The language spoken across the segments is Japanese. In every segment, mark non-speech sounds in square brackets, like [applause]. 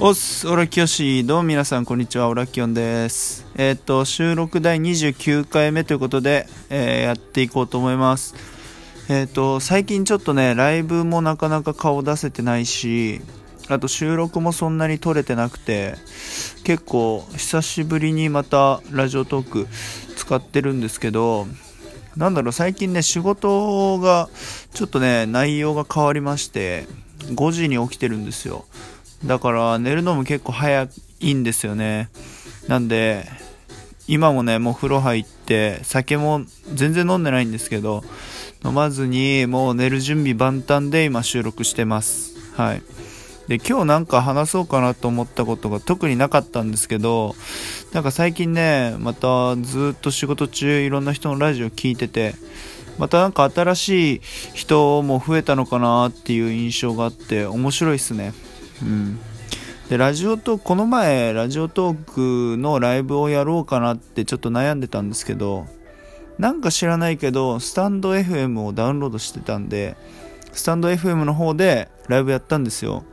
おっす、オラキヨシどうも皆さん、こんにちは、オラキヨンです。えっ、と、収録第29回目ということで、えー、やっていこうと思います。えっ、と、最近ちょっとね、ライブもなかなか顔出せてないし、あと収録もそんなに撮れてなくて、結構久しぶりにまたラジオトーク使ってるんですけど、なんだろう、最近ね、仕事が、ちょっとね、内容が変わりまして、5時に起きてるんですよ。だから寝るのも結構早いんですよね。なんで、今もね、もう風呂入って、酒も全然飲んでないんですけど、飲まずにもう寝る準備万端で今収録してます。はい。で、今日なんか話そうかなと思ったことが特になかったんですけど、なんか最近ね、またずっと仕事中いろんな人のラジオ聞いてて、またなんか新しい人も増えたのかなっていう印象があって面白いっすね。うん。で、ラジオトーク、この前、ラジオトークのライブをやろうかなってちょっと悩んでたんですけど、なんか知らないけど、スタンド FM をダウンロードしてたんで、スタンド FM の方でライブやったんですよ。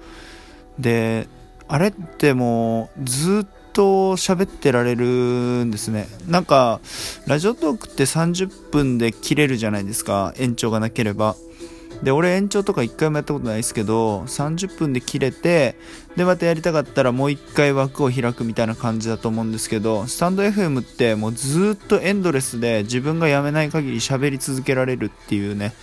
で、あれってもう、ずっと喋ってられるんですね。なんか、ラジオトークって30分で切れるじゃないですか、延長がなければ。で、俺延長とか1回もやったことないですけど、30分で切れて、で、またやりたかったらもう1回枠を開くみたいな感じだと思うんですけど、スタンド FM ってもうずっとエンドレスで自分がやめない限り喋り続けられるっていうね。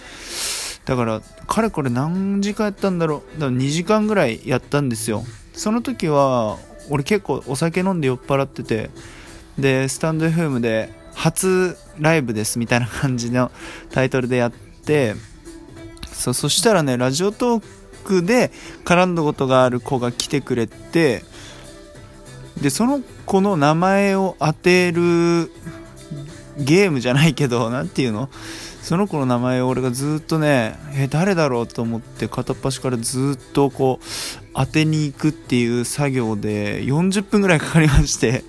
だから、彼これ何時間やったんだろう。だから2時間ぐらいやったんですよ。その時は、俺結構お酒飲んで酔っ払ってて、で、スタンド FM で初ライブですみたいな感じのタイトルでやって、そうそしたらねラジオトークで絡んだことがある子が来てくれてでその子の名前を当てるゲームじゃないけど何ていうの？その子の名前を俺がずっとねえ誰だろうと思って片っ端からずっとこう当てに行くっていう作業で40分ぐらいかかりまして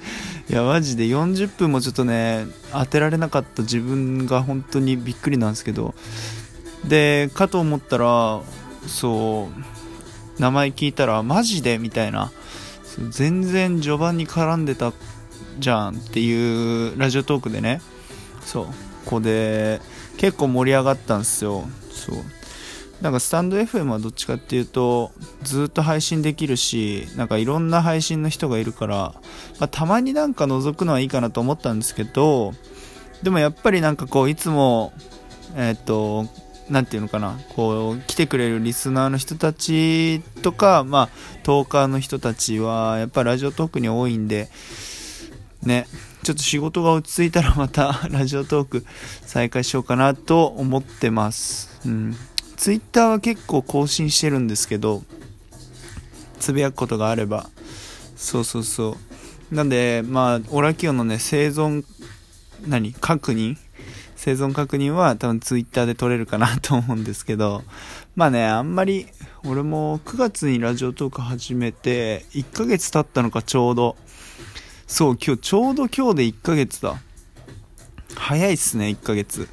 いやマジで40分もちょっとね当てられなかった自分が本当にびっくりなんですけどでかと思ったらそう名前聞いたらマジでみたいな。全然序盤に絡んでたじゃんっていうラジオトークでね。そうここで結構盛り上がったんですよ。そう。なんかスタンド FM はどっちかっていうとずっと配信できるしなんかいろんな配信の人がいるから、まあ、たまになんか覗くのはいいかなと思ったんですけどでもやっぱりなんかこういつもえっ、と何て言うのかなこう来てくれるリスナーの人たちとかまあトーカーの人たちはやっぱラジオトークに多いんでねちょっと仕事が落ち着いたらまた [laughs] ラジオトーク再開しようかなと思ってます。うん。ツイッターは結構更新してるんですけどつぶやくことがあれば。そうそうそう。なんでまあオラキオのね生存何？確認？生存確認は多分ツイッターで取れるかなと思うんですけど、まあね、あんまり、俺も9月にラジオトーク始めて、1ヶ月経ったのかちょうど。そう、今日、ちょうど今日で1ヶ月だ。早いっすね、1ヶ月。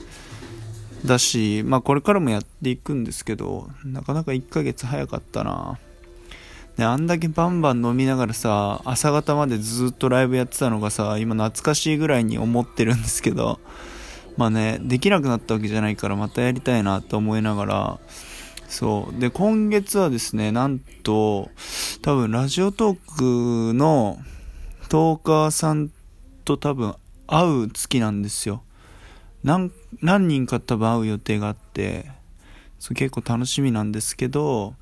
だし、まあこれからもやっていくんですけど、なかなか1ヶ月早かったな。ね、あんだけバンバン飲みながらさ、朝方までずっとライブやってたのがさ、今懐かしいぐらいに思ってるんですけど、まあね、できなくなったわけじゃないからまたやりたいなと思いながら、そう。で、今月はですね、なんと、多分ラジオトークのトーカーさんと多分会う月なんですよ。何、何人か多分会う予定があって、そう結構楽しみなんですけど、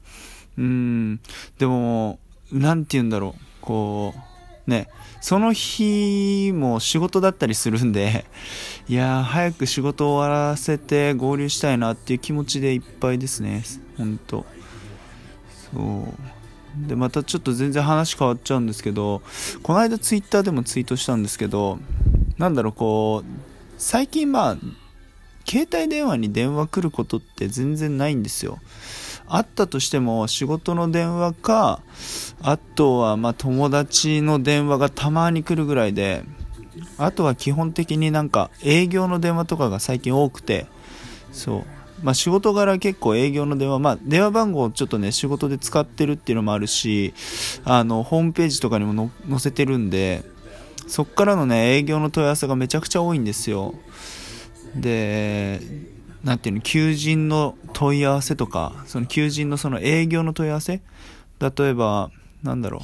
うん、でも、なんて言うんだろう、こう、ね、その日も仕事だったりするんで、[laughs] いやー、早く仕事を終わらせて合流したいなっていう気持ちでいっぱいですね、ほんと。そう。で、またちょっと全然話変わっちゃうんですけど、この間ツイッターでもツイートしたんですけど、なんだろう、こう、最近まあ、携帯電話に電話来ることって全然ないんですよ。あったとしても仕事の電話か、あとはま友達の電話がたまに来るぐらいで、あとは基本的になんか営業の電話とかが最近多くて、そう。まあ仕事柄結構営業の電話、まあ電話番号をちょっとね、仕事で使ってるっていうのもあるし、あの、ホームページとかにも載せてるんで、そっからのね、営業の問い合わせがめちゃくちゃ多いんですよ。で、なんていうの、求人の問い合わせとか、その求人のその営業の問い合わせ？例えば、なんだろ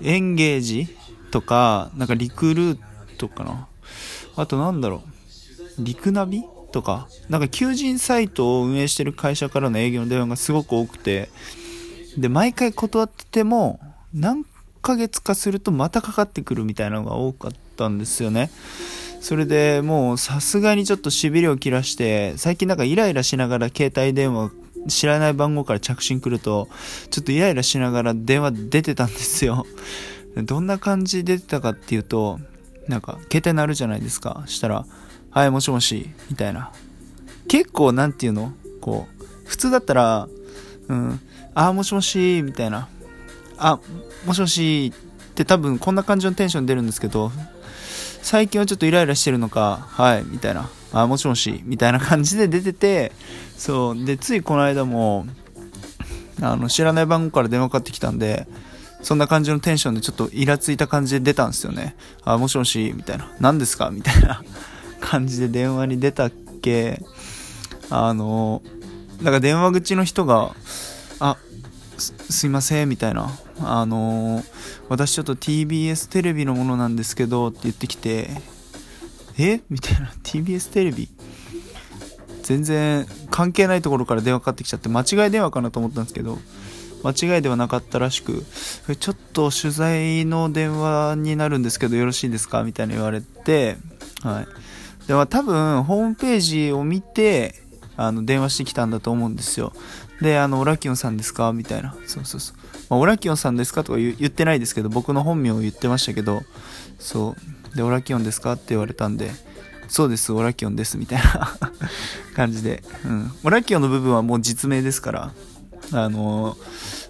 う、エンゲージとか、なんかリクルートかな？あとなんだろう、リクナビとか、なんか求人サイトを運営してる会社からの営業の電話がすごく多くて、で、毎回断ってても、何ヶ月かするとまたかかってくるみたいなのが多かったんですよね。それでもうさすがにちょっとしびれを切らして、最近なんかイライラしながら携帯電話知らない番号から着信来ると、ちょっとイライラしながら電話出てたんですよ。[laughs] どんな感じで出てたかっていうと、なんか、携帯鳴るじゃないですか。したら、はい、もしもし、みたいな。結構、なんていうの？こう、普通だったら、うん、あ、もしもし、みたいな。あ、もしもし、って多分こんな感じのテンション出るんですけど、最近はちょっとイライラしてるのか、はい、みたいな、あ、もしもし、みたいな感じで出てて、そう、で、ついこの間も、あの、知らない番号から電話かかってきたんで、そんな感じのテンションでちょっとイラついた感じで出たんですよね。あ、もしもし、みたいな。何ですか？みたいな [laughs] 感じで電話に出たっけ、あの、なんか電話口の人が、あ、すすいません、みたいな。あの、私ちょっと TBS テレビのものなんですけどって言ってきて、え？みたいな。TBS テレビ？全然関係ないところから電話かかってきちゃって間違い電話かなと思ったんですけど、間違いではなかったらしく、ちょっと取材の電話になるんですけどよろしいですか？みたいに言われて、はい。では多分、ホームページを見て、あの、電話してきたんだと思うんですよ。で、あの、オラキオンさんですか？みたいな。そうそうそう。まあ、オラキオンさんですか？とか言ってないですけど、僕の本名を言ってましたけど、そう。で、オラキオンですか？って言われたんで、そうです、オラキオンです、みたいな [laughs] 感じで。うん。オラキオンの部分はもう実名ですから、あの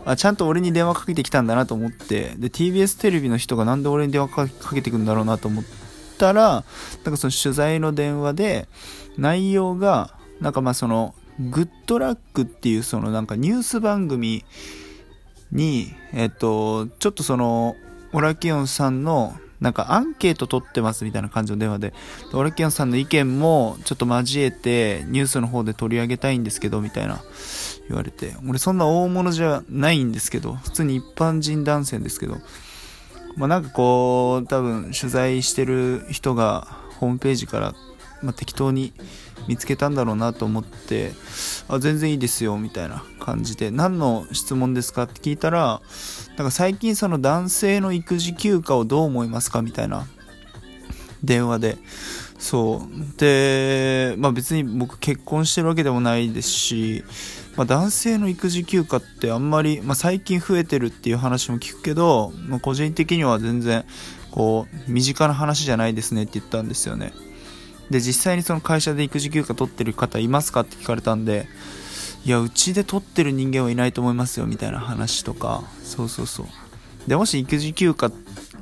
あ、ちゃんと俺に電話かけてきたんだなと思って、で、TBS テレビの人がなんで俺に電話かけてくんだろうなと思ったら、なんかその取材の電話で、内容が、なんかまあその、グッドラックっていうそのなんかニュース番組に、えっと、ちょっとその、オラキオンさんのなんかアンケート取ってますみたいな感じの電話で、オラキオンさんの意見もちょっと交えてニュースの方で取り上げたいんですけど、みたいな言われて、俺そんな大物じゃないんですけど、普通に一般人男性ですけど、まあなんかこう、多分取材してる人がホームページから、まあ、適当に見つけたんだろうなと思って、あ、全然いいですよ、みたいな感じで、何の質問ですかって聞いたら、なんか最近その男性の育児休暇をどう思いますかみたいな電話で、そう。で、まあ別に僕結婚してるわけでもないですし、まあ、男性の育児休暇ってあんまり、まあ、最近増えてるっていう話も聞くけど、まあ、個人的には全然こう身近な話じゃないですねって言ったんですよねで実際にその会社で育児休暇取ってる方いますかって聞かれたんでいやうちで取ってる人間はいないと思いますよみたいな話とかそうそうそう。でもし育児休暇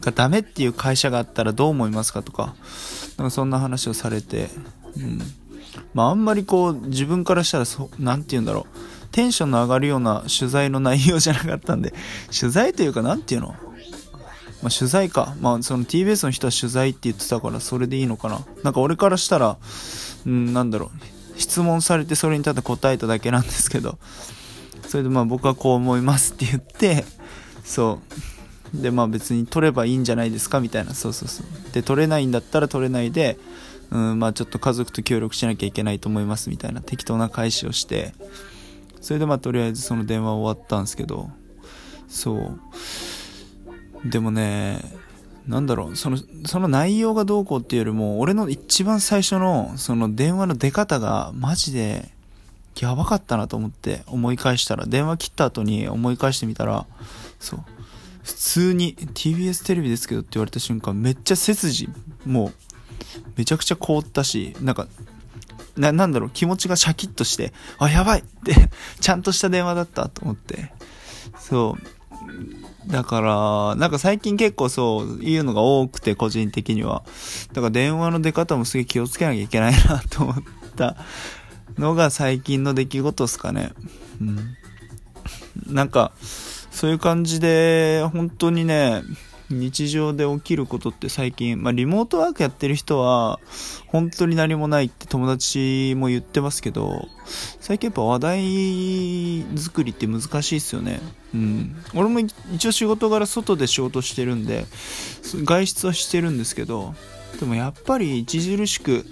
がダメっていう会社があったらどう思いますかとかなんかそんな話をされてうん。まああんまりこう自分からしたらそなんて言うんだろう。テンションの上がるような取材の内容じゃなかったんで取材というかなんていうの？まあ、取材か。まあ、その TBS の人は取材って言ってたから、それでいいのかな。なんか俺からしたら、うん、なんだろう。質問されてそれにただ答えただけなんですけど、それでまあ僕はこう思いますって言って、そう。で、まあ別に取ればいいんじゃないですかみたいな。そうそうそう。で、取れないんだったら取れないで、うん、まあちょっと家族と協力しなきゃいけないと思いますみたいな適当な返しをして、それでまあとりあえずその電話終わったんですけど、そう。でもね、なんだろう、その、その内容がどうこうっていうよりも、俺の一番最初の、その電話の出方が、マジで、やばかったなと思って思い返したら、電話切った後に思い返してみたら、そう。普通に TBS テレビですけどって言われた瞬間、めっちゃ背筋、もう、めちゃくちゃ凍ったし、なんか、な、なんだろう、気持ちがシャキッとして、あ、やばいってちゃんとした電話だったと思って、そう。だから、なんか最近結構そういうのが多くて、個人的には。だから電話の出方もすげえ気をつけなきゃいけないなと思ったのが最近の出来事ですかね。うん。なんか、そういう感じで、本当にね、日常で起きることって最近、まあ、リモートワークやってる人は、本当に何もないって友達も言ってますけど、最近やっぱ話題作りって難しいっすよね。うん。俺も一応仕事柄外で仕事してるんで、外出はしてるんですけど、でもやっぱり著しく、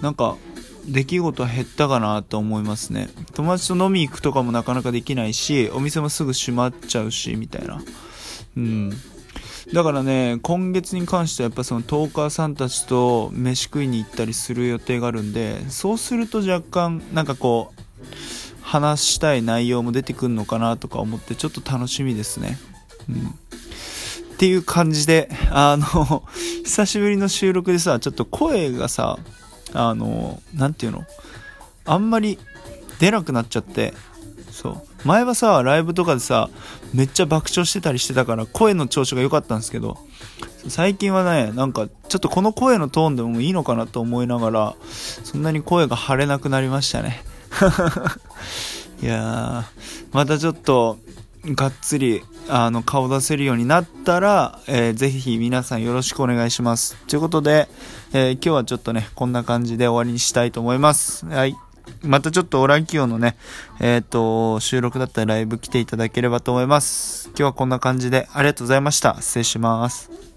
なんか、出来事は減ったかなと思いますね。友達と飲み行くとかもなかなかできないし、お店もすぐ閉まっちゃうし、みたいな。うん。だからね、今月に関してはやっぱそのトーカーさんたちと飯食いに行ったりする予定があるんで、そうすると若干なんかこう、話したい内容も出てくるのかなとか思ってちょっと楽しみですね。うん。っていう感じで、あの、久しぶりの収録でさ、ちょっと声がさ、あの、なんていうの？あんまり出なくなっちゃって、そう。前はさ、ライブとかでさ、めっちゃ爆笑してたりしてたから、声の調子が良かったんですけど、最近はね、なんか、ちょっとこの声のトーンでもいいのかなと思いながら、そんなに声が張れなくなりましたね。[laughs] いやー、またちょっと、がっつり、あの、顔出せるようになったら、えー、ぜひ皆さんよろしくお願いします。ということで、えー、今日はちょっとね、こんな感じで終わりにしたいと思います。はい。またちょっとオランキオのね、えっ、ー、と、収録だったらライブ来ていただければと思います。今日はこんな感じでありがとうございました。失礼します。